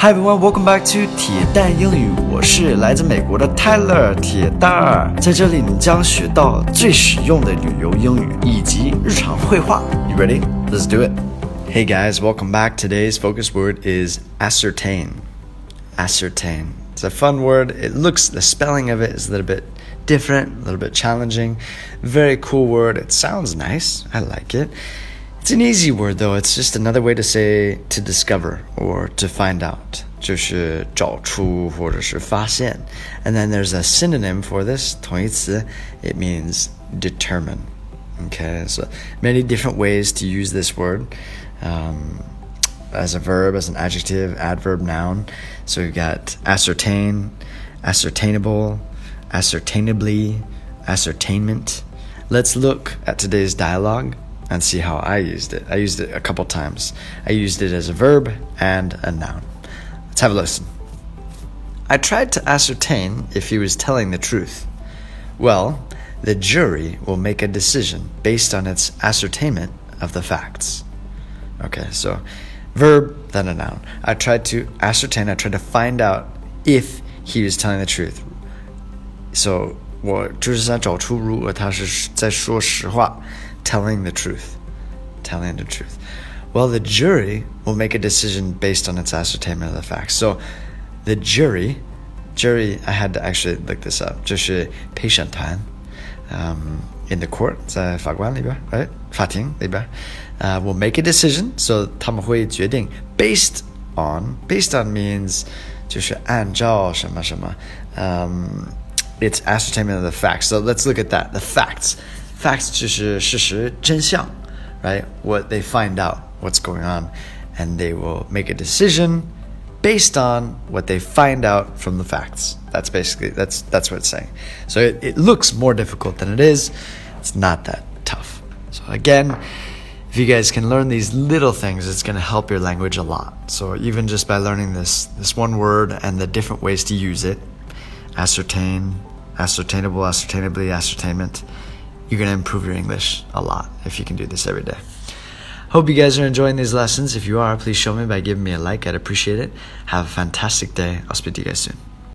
Hi everyone, welcome back to 铁蛋英语。我是来自美国的 Tyler 铁蛋儿，在这里你将学到最实用的旅游英语以及日常会话。You ready? Let's do it. Hey guys, welcome back. Today's focus word is ascertain. Ascertain. It's a fun word. It looks the spelling of it is a little bit different, a little bit challenging. Very cool word. It sounds nice. I like it. It's an easy word though. It's just another way to say to discover or to find out. 就是找出或者是发现. And then there's a synonym for this, 同义词. It means determine. Okay, so many different ways to use this word. Um, as a verb, as an adjective, adverb, noun. So we've got ascertain, ascertainable, ascertainably, ascertainment. Let's look at today's dialogue and see how I used it. I used it a couple times. I used it as a verb and a noun. Let's have a listen. I tried to ascertain if he was telling the truth. Well, the jury will make a decision based on its ascertainment of the facts. Okay, so verb, then a noun. I tried to ascertain, I tried to find out if he was telling the truth. So 我就是想找出如果他是在说实话。 telling the truth. Telling the truth. Well, the jury will make a decision based on its ascertainment of the facts. So, the jury, jury, I had to actually look this up. 就是陪审团, um, in the court, 在法官里边, right? 法庭里边, uh, will make a decision. So, 他们会决定 based on. Based on means 就是按照什么什么. Um, it's ascertainment of the facts. So let's look at that. The facts facts 就是事实真相，right? What they find out, what's going on, and they will make a decision based on what they find out from the facts. That's basically that's that's what it's saying. So it, it looks more difficult than it is. It's not that tough. So again, if you guys can learn these little things, it's going to help your language a lot. So even just by learning this this one word and the different ways to use it, ascertain, ascertainable, ascertainably, ascertainment you're going to improve your English a lot if you can do this every day. Hope you guys are enjoying these lessons. If you are, please show me by giving me a like. I'd appreciate it. Have a fantastic day. I'll speak to you guys soon.